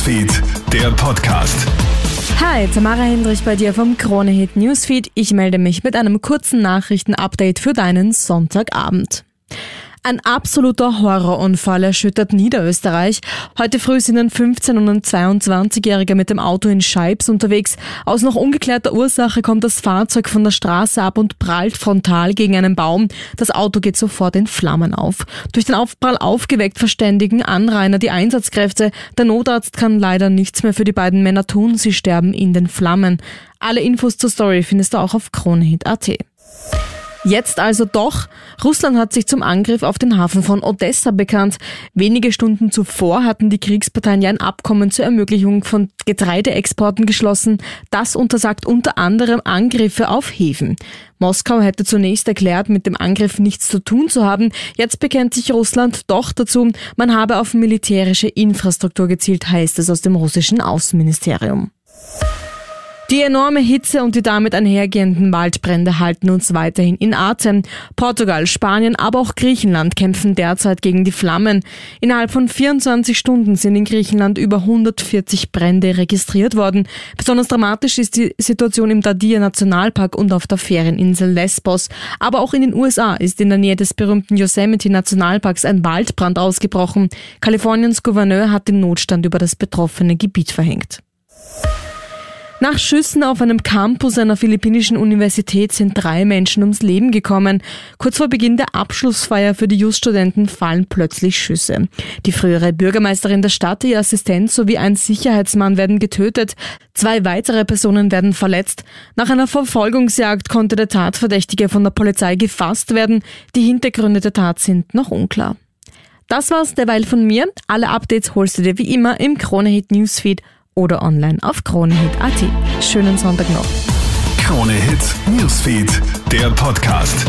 Newsfeed, der Podcast. Hi, Tamara Hendrich bei dir vom Kronehit Newsfeed. Ich melde mich mit einem kurzen Nachrichtenupdate für deinen Sonntagabend. Ein absoluter Horrorunfall erschüttert Niederösterreich. Heute früh sind ein 15- und ein 22-Jähriger mit dem Auto in Scheibs unterwegs. Aus noch ungeklärter Ursache kommt das Fahrzeug von der Straße ab und prallt frontal gegen einen Baum. Das Auto geht sofort in Flammen auf. Durch den Aufprall aufgeweckt verständigen Anrainer die Einsatzkräfte. Der Notarzt kann leider nichts mehr für die beiden Männer tun. Sie sterben in den Flammen. Alle Infos zur Story findest du auch auf kronehit.at. Jetzt also doch. Russland hat sich zum Angriff auf den Hafen von Odessa bekannt. Wenige Stunden zuvor hatten die Kriegsparteien ja ein Abkommen zur Ermöglichung von Getreideexporten geschlossen. Das untersagt unter anderem Angriffe auf Häfen. Moskau hätte zunächst erklärt, mit dem Angriff nichts zu tun zu haben. Jetzt bekennt sich Russland doch dazu, man habe auf militärische Infrastruktur gezielt, heißt es aus dem russischen Außenministerium. Die enorme Hitze und die damit einhergehenden Waldbrände halten uns weiterhin in Atem. Portugal, Spanien, aber auch Griechenland kämpfen derzeit gegen die Flammen. Innerhalb von 24 Stunden sind in Griechenland über 140 Brände registriert worden. Besonders dramatisch ist die Situation im Dadir Nationalpark und auf der Ferieninsel Lesbos. Aber auch in den USA ist in der Nähe des berühmten Yosemite Nationalparks ein Waldbrand ausgebrochen. Kaliforniens Gouverneur hat den Notstand über das betroffene Gebiet verhängt. Nach Schüssen auf einem Campus einer philippinischen Universität sind drei Menschen ums Leben gekommen. Kurz vor Beginn der Abschlussfeier für die Just-Studenten fallen plötzlich Schüsse. Die frühere Bürgermeisterin der Stadt, ihr Assistent sowie ein Sicherheitsmann werden getötet. Zwei weitere Personen werden verletzt. Nach einer Verfolgungsjagd konnte der Tatverdächtige von der Polizei gefasst werden. Die Hintergründe der Tat sind noch unklar. Das war's derweil von mir. Alle Updates holst du dir wie immer im Kronehit Newsfeed oder online auf kronehit.at. Schönen Sonntag noch. Krone Hit Newsfeed, der Podcast.